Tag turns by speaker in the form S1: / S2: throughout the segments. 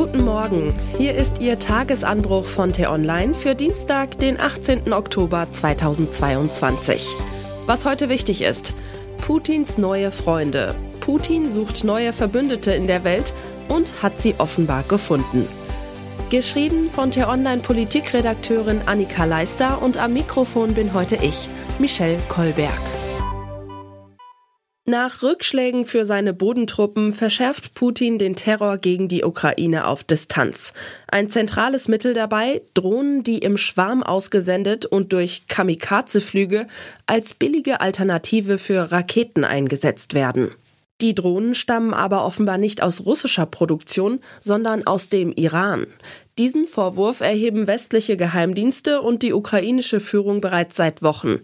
S1: Guten Morgen. Hier ist Ihr Tagesanbruch von T-Online für Dienstag, den 18. Oktober 2022. Was heute wichtig ist: Putins neue Freunde. Putin sucht neue Verbündete in der Welt und hat sie offenbar gefunden. Geschrieben von T-Online Politikredakteurin Annika Leister und am Mikrofon bin heute ich, Michelle Kolberg. Nach Rückschlägen für seine Bodentruppen verschärft Putin den Terror gegen die Ukraine auf Distanz. Ein zentrales Mittel dabei Drohnen, die im Schwarm ausgesendet und durch Kamikaze-Flüge als billige Alternative für Raketen eingesetzt werden. Die Drohnen stammen aber offenbar nicht aus russischer Produktion, sondern aus dem Iran. Diesen Vorwurf erheben westliche Geheimdienste und die ukrainische Führung bereits seit Wochen.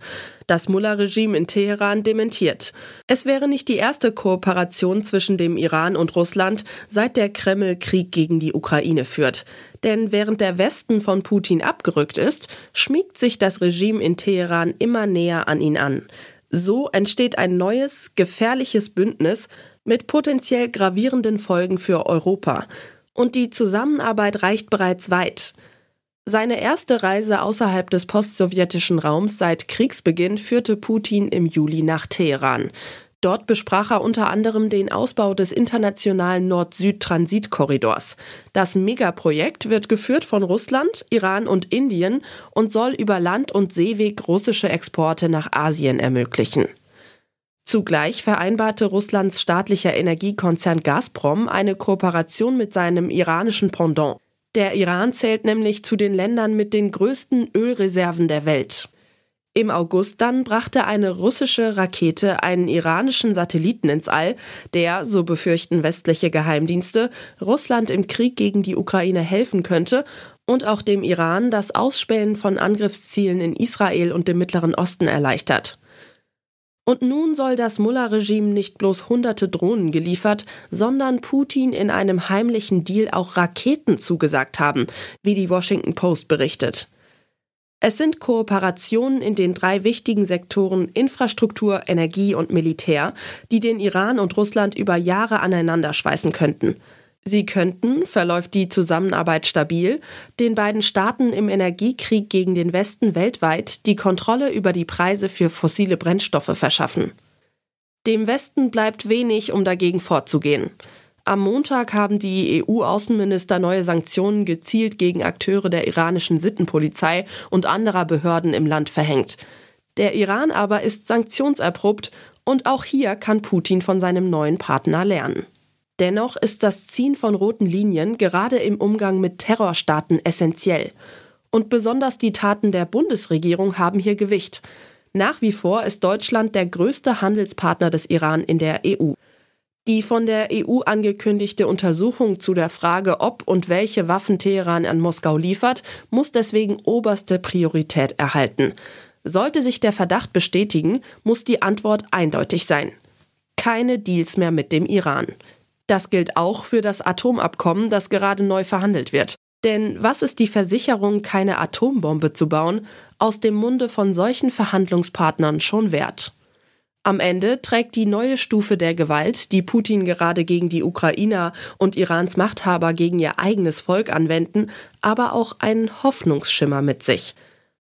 S1: Das Mullah-Regime in Teheran dementiert. Es wäre nicht die erste Kooperation zwischen dem Iran und Russland, seit der Kreml Krieg gegen die Ukraine führt. Denn während der Westen von Putin abgerückt ist, schmiegt sich das Regime in Teheran immer näher an ihn an. So entsteht ein neues, gefährliches Bündnis mit potenziell gravierenden Folgen für Europa. Und die Zusammenarbeit reicht bereits weit. Seine erste Reise außerhalb des postsowjetischen Raums seit Kriegsbeginn führte Putin im Juli nach Teheran. Dort besprach er unter anderem den Ausbau des internationalen Nord-Süd-Transitkorridors. Das Megaprojekt wird geführt von Russland, Iran und Indien und soll über Land- und Seeweg russische Exporte nach Asien ermöglichen. Zugleich vereinbarte Russlands staatlicher Energiekonzern Gazprom eine Kooperation mit seinem iranischen Pendant. Der Iran zählt nämlich zu den Ländern mit den größten Ölreserven der Welt. Im August dann brachte eine russische Rakete einen iranischen Satelliten ins All, der, so befürchten westliche Geheimdienste, Russland im Krieg gegen die Ukraine helfen könnte und auch dem Iran das Ausspähen von Angriffszielen in Israel und dem Mittleren Osten erleichtert. Und nun soll das Mullah-Regime nicht bloß hunderte Drohnen geliefert, sondern Putin in einem heimlichen Deal auch Raketen zugesagt haben, wie die Washington Post berichtet. Es sind Kooperationen in den drei wichtigen Sektoren Infrastruktur, Energie und Militär, die den Iran und Russland über Jahre aneinander schweißen könnten. Sie könnten, verläuft die Zusammenarbeit stabil, den beiden Staaten im Energiekrieg gegen den Westen weltweit die Kontrolle über die Preise für fossile Brennstoffe verschaffen. Dem Westen bleibt wenig, um dagegen vorzugehen. Am Montag haben die EU-Außenminister neue Sanktionen gezielt gegen Akteure der iranischen Sittenpolizei und anderer Behörden im Land verhängt. Der Iran aber ist sanktionserprobt und auch hier kann Putin von seinem neuen Partner lernen. Dennoch ist das Ziehen von roten Linien gerade im Umgang mit Terrorstaaten essentiell. Und besonders die Taten der Bundesregierung haben hier Gewicht. Nach wie vor ist Deutschland der größte Handelspartner des Iran in der EU. Die von der EU angekündigte Untersuchung zu der Frage, ob und welche Waffen Teheran an Moskau liefert, muss deswegen oberste Priorität erhalten. Sollte sich der Verdacht bestätigen, muss die Antwort eindeutig sein. Keine Deals mehr mit dem Iran. Das gilt auch für das Atomabkommen, das gerade neu verhandelt wird. Denn was ist die Versicherung, keine Atombombe zu bauen, aus dem Munde von solchen Verhandlungspartnern schon wert? Am Ende trägt die neue Stufe der Gewalt, die Putin gerade gegen die Ukrainer und Irans Machthaber gegen ihr eigenes Volk anwenden, aber auch einen Hoffnungsschimmer mit sich.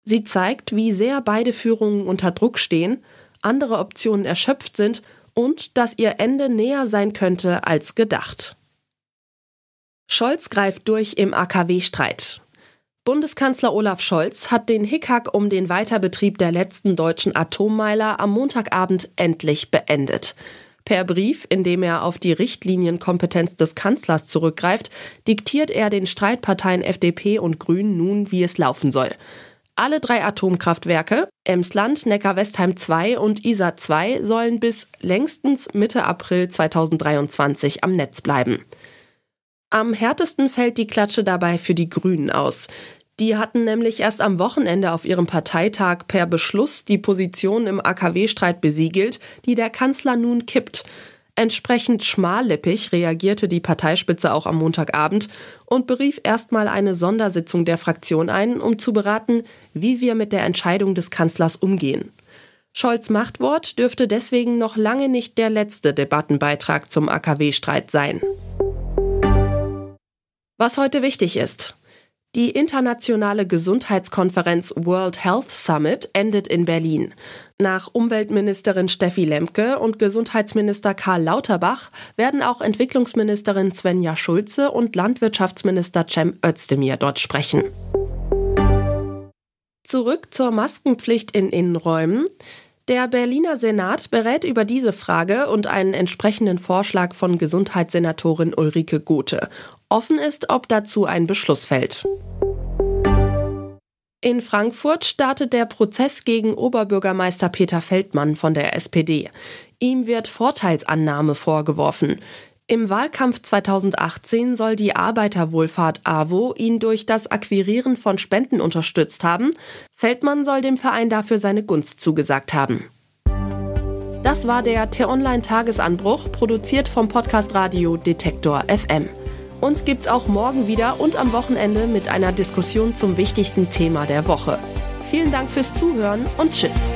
S1: Sie zeigt, wie sehr beide Führungen unter Druck stehen, andere Optionen erschöpft sind und dass ihr Ende näher sein könnte als gedacht. Scholz greift durch im AKW-Streit. Bundeskanzler Olaf Scholz hat den Hickhack um den Weiterbetrieb der letzten deutschen Atommeiler am Montagabend endlich beendet. Per Brief, in dem er auf die Richtlinienkompetenz des Kanzlers zurückgreift, diktiert er den Streitparteien FDP und Grünen nun, wie es laufen soll. Alle drei Atomkraftwerke, Emsland, Neckar-Westheim 2 und Isar 2, sollen bis längstens Mitte April 2023 am Netz bleiben. Am härtesten fällt die Klatsche dabei für die Grünen aus. Die hatten nämlich erst am Wochenende auf ihrem Parteitag per Beschluss die Position im AKW-Streit besiegelt, die der Kanzler nun kippt. Entsprechend schmallippig reagierte die Parteispitze auch am Montagabend und berief erstmal eine Sondersitzung der Fraktion ein, um zu beraten, wie wir mit der Entscheidung des Kanzlers umgehen. Scholz Machtwort dürfte deswegen noch lange nicht der letzte Debattenbeitrag zum AKW-Streit sein. Was heute wichtig ist. Die internationale Gesundheitskonferenz World Health Summit endet in Berlin. Nach Umweltministerin Steffi Lemke und Gesundheitsminister Karl Lauterbach werden auch Entwicklungsministerin Svenja Schulze und Landwirtschaftsminister Cem Özdemir dort sprechen. Zurück zur Maskenpflicht in Innenräumen. Der Berliner Senat berät über diese Frage und einen entsprechenden Vorschlag von Gesundheitssenatorin Ulrike Gothe. Offen ist, ob dazu ein Beschluss fällt. In Frankfurt startet der Prozess gegen Oberbürgermeister Peter Feldmann von der SPD. Ihm wird Vorteilsannahme vorgeworfen. Im Wahlkampf 2018 soll die Arbeiterwohlfahrt AWO ihn durch das Akquirieren von Spenden unterstützt haben. Feldmann soll dem Verein dafür seine Gunst zugesagt haben. Das war der T-Online-Tagesanbruch, produziert vom Podcast Radio Detektor FM. Uns gibt's auch morgen wieder und am Wochenende mit einer Diskussion zum wichtigsten Thema der Woche. Vielen Dank fürs Zuhören und Tschüss.